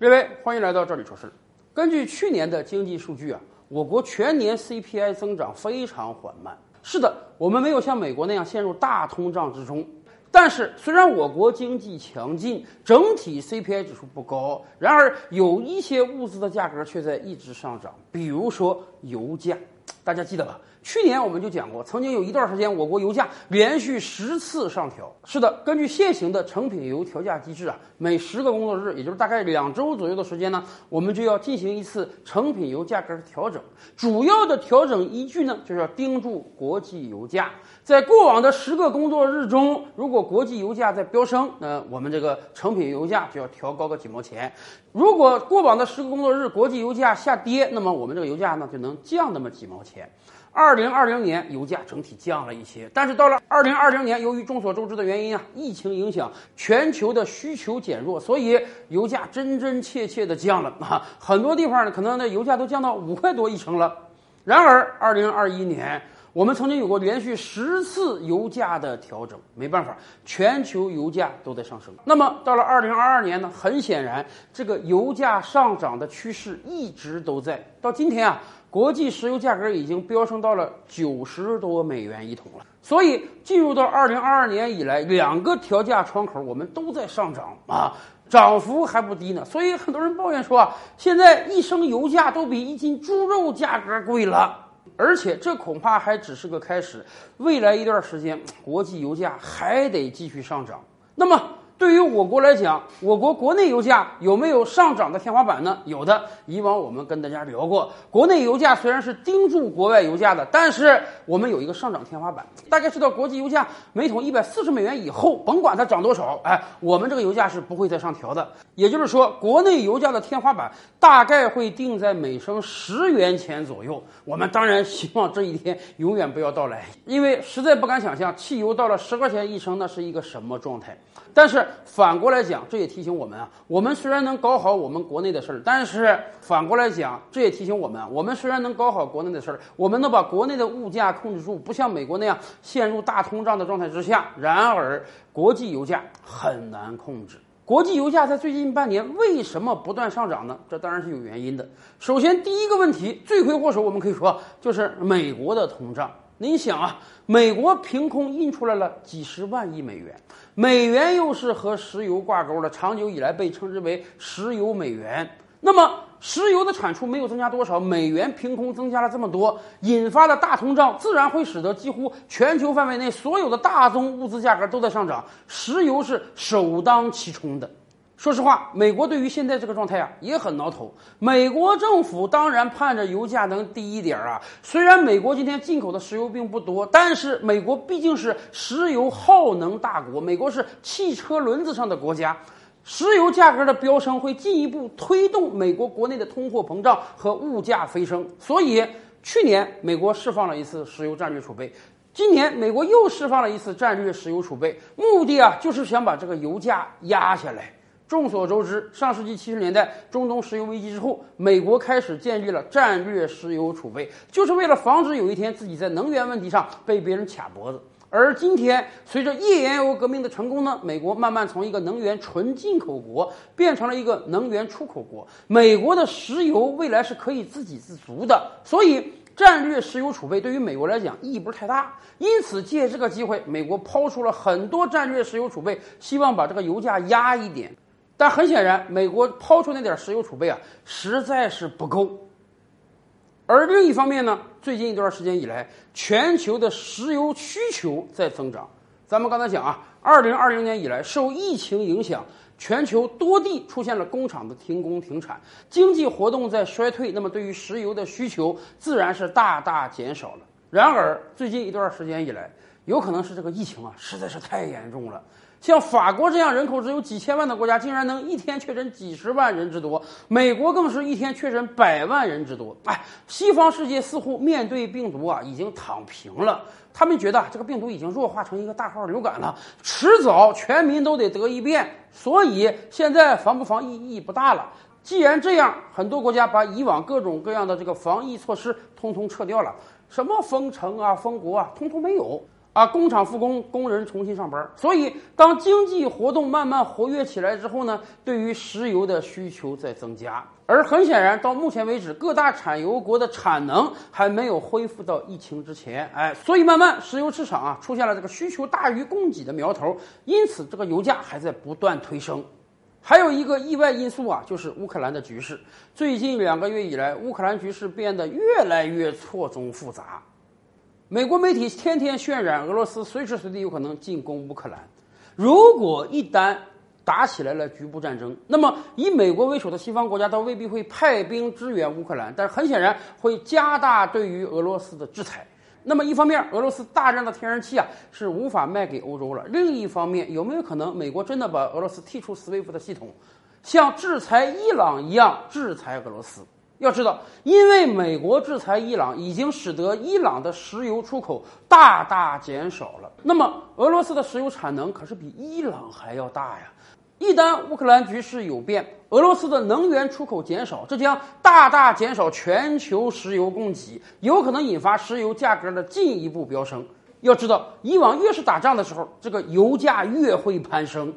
各位，欢迎来到这里说事。根据去年的经济数据啊，我国全年 CPI 增长非常缓慢。是的，我们没有像美国那样陷入大通胀之中。但是，虽然我国经济强劲，整体 CPI 指数不高，然而有一些物资的价格却在一直上涨，比如说油价，大家记得吧？去年我们就讲过，曾经有一段时间，我国油价连续十次上调。是的，根据现行的成品油调价机制啊，每十个工作日，也就是大概两周左右的时间呢，我们就要进行一次成品油价格的调整。主要的调整依据呢，就是要盯住国际油价。在过往的十个工作日中，如果国际油价在飙升，那我们这个成品油价就要调高个几毛钱；如果过往的十个工作日国际油价下跌，那么我们这个油价呢就能降那么几毛钱。二零二零年油价整体降了一些，但是到了二零二零年，由于众所周知的原因啊，疫情影响，全球的需求减弱，所以油价真真切切的降了啊！很多地方呢，可能那油价都降到五块多一升了。然而，二零二一年。我们曾经有过连续十次油价的调整，没办法，全球油价都在上升。那么到了二零二二年呢？很显然，这个油价上涨的趋势一直都在。到今天啊，国际石油价格已经飙升到了九十多美元一桶了。所以进入到二零二二年以来，两个调价窗口我们都在上涨啊，涨幅还不低呢。所以很多人抱怨说啊，现在一升油价都比一斤猪肉价格贵了。而且这恐怕还只是个开始，未来一段时间，国际油价还得继续上涨。那么，对于我国来讲，我国国内油价有没有上涨的天花板呢？有的。以往我们跟大家聊过，国内油价虽然是盯住国外油价的，但是我们有一个上涨天花板。大家知道，国际油价每桶一百四十美元以后，甭管它涨多少，哎，我们这个油价是不会再上调的。也就是说，国内油价的天花板大概会定在每升十元钱左右。我们当然希望这一天永远不要到来，因为实在不敢想象汽油到了十块钱一升，那是一个什么状态。但是反过来讲，这也提醒我们啊，我们虽然能搞好我们国内的事儿，但是反过来讲，这也提醒我们，我们虽然能搞好国内的事儿，我们能把国内的物价控制住，不像美国那样陷入大通胀的状态之下。然而，国际油价很难控制。国际油价在最近半年为什么不断上涨呢？这当然是有原因的。首先，第一个问题，罪魁祸首，我们可以说就是美国的通胀。您想啊，美国凭空印出来了几十万亿美元，美元又是和石油挂钩的，长久以来被称之为石油美元。那么，石油的产出没有增加多少，美元凭空增加了这么多，引发的大通胀自然会使得几乎全球范围内所有的大宗物资价格都在上涨，石油是首当其冲的。说实话，美国对于现在这个状态啊也很挠头。美国政府当然盼着油价能低一点啊。虽然美国今天进口的石油并不多，但是美国毕竟是石油耗能大国，美国是汽车轮子上的国家，石油价格的飙升会进一步推动美国国内的通货膨胀和物价飞升。所以去年美国释放了一次石油战略储备，今年美国又释放了一次战略石油储备，目的啊就是想把这个油价压下来。众所周知，上世纪七十年代中东石油危机之后，美国开始建立了战略石油储备，就是为了防止有一天自己在能源问题上被别人卡脖子。而今天，随着页岩油革命的成功呢，美国慢慢从一个能源纯进口国变成了一个能源出口国。美国的石油未来是可以自给自足的，所以战略石油储备对于美国来讲意义不是太大。因此，借这个机会，美国抛出了很多战略石油储备，希望把这个油价压一点。但很显然，美国抛出那点石油储备啊，实在是不够。而另一方面呢，最近一段时间以来，全球的石油需求在增长。咱们刚才讲啊，二零二零年以来，受疫情影响，全球多地出现了工厂的停工停产，经济活动在衰退，那么对于石油的需求自然是大大减少了。然而，最近一段时间以来，有可能是这个疫情啊，实在是太严重了。像法国这样人口只有几千万的国家，竟然能一天确诊几十万人之多；美国更是一天确诊百万人之多。哎，西方世界似乎面对病毒啊已经躺平了，他们觉得这个病毒已经弱化成一个大号流感了，迟早全民都得得一遍，所以现在防不防疫意义不大了。既然这样，很多国家把以往各种各样的这个防疫措施通通撤掉了，什么封城啊、封国啊，通通没有。啊，工厂复工，工人重新上班。所以，当经济活动慢慢活跃起来之后呢，对于石油的需求在增加。而很显然，到目前为止，各大产油国的产能还没有恢复到疫情之前。哎，所以慢慢石油市场啊出现了这个需求大于供给的苗头，因此这个油价还在不断推升。还有一个意外因素啊，就是乌克兰的局势。最近两个月以来，乌克兰局势变得越来越错综复杂。美国媒体天天渲染俄罗斯随时随地有可能进攻乌克兰，如果一旦打起来了局部战争，那么以美国为首的西方国家倒未必会派兵支援乌克兰，但是很显然会加大对于俄罗斯的制裁。那么一方面，俄罗斯大量的天然气啊是无法卖给欧洲了；另一方面，有没有可能美国真的把俄罗斯踢出 SWIFT 的系统，像制裁伊朗一样制裁俄罗斯？要知道，因为美国制裁伊朗，已经使得伊朗的石油出口大大减少了。那么，俄罗斯的石油产能可是比伊朗还要大呀！一旦乌克兰局势有变，俄罗斯的能源出口减少，这将大大减少全球石油供给，有可能引发石油价格的进一步飙升。要知道，以往越是打仗的时候，这个油价越会攀升。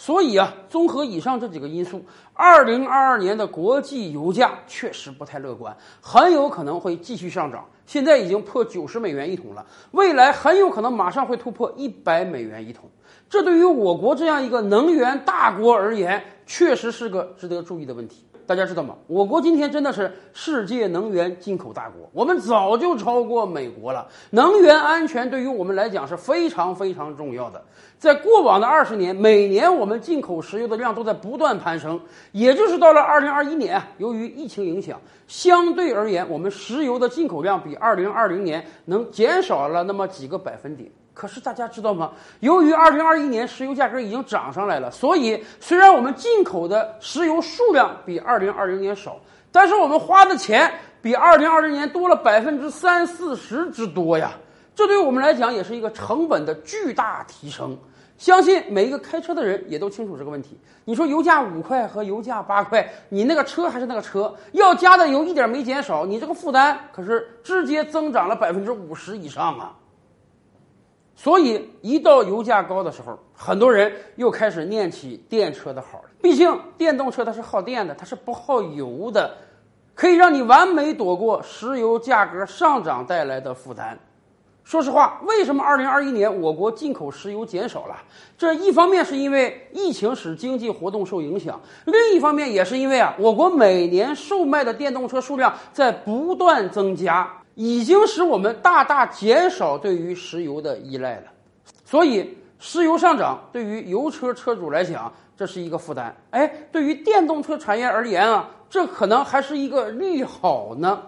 所以啊，综合以上这几个因素，二零二二年的国际油价确实不太乐观，很有可能会继续上涨。现在已经破九十美元一桶了，未来很有可能马上会突破一百美元一桶。这对于我国这样一个能源大国而言，确实是个值得注意的问题。大家知道吗？我国今天真的是世界能源进口大国，我们早就超过美国了。能源安全对于我们来讲是非常非常重要的。在过往的二十年，每年我们进口石油的量都在不断攀升，也就是到了二零二一年，由于疫情影响，相对而言，我们石油的进口量比二零二零年能减少了那么几个百分点。可是大家知道吗？由于二零二一年石油价格已经涨上来了，所以虽然我们进口的石油数量比二零二零年少，但是我们花的钱比二零二零年多了百分之三四十之多呀！这对我们来讲也是一个成本的巨大提升。相信每一个开车的人也都清楚这个问题。你说油价五块和油价八块，你那个车还是那个车，要加的油一点没减少，你这个负担可是直接增长了百分之五十以上啊！所以，一到油价高的时候，很多人又开始念起电车的好了。毕竟，电动车它是耗电的，它是不耗油的，可以让你完美躲过石油价格上涨带来的负担。说实话，为什么2021年我国进口石油减少了？这一方面是因为疫情使经济活动受影响，另一方面也是因为啊，我国每年售卖的电动车数量在不断增加。已经使我们大大减少对于石油的依赖了，所以石油上涨对于油车车主来讲，这是一个负担。哎，对于电动车产业而言啊，这可能还是一个利好呢。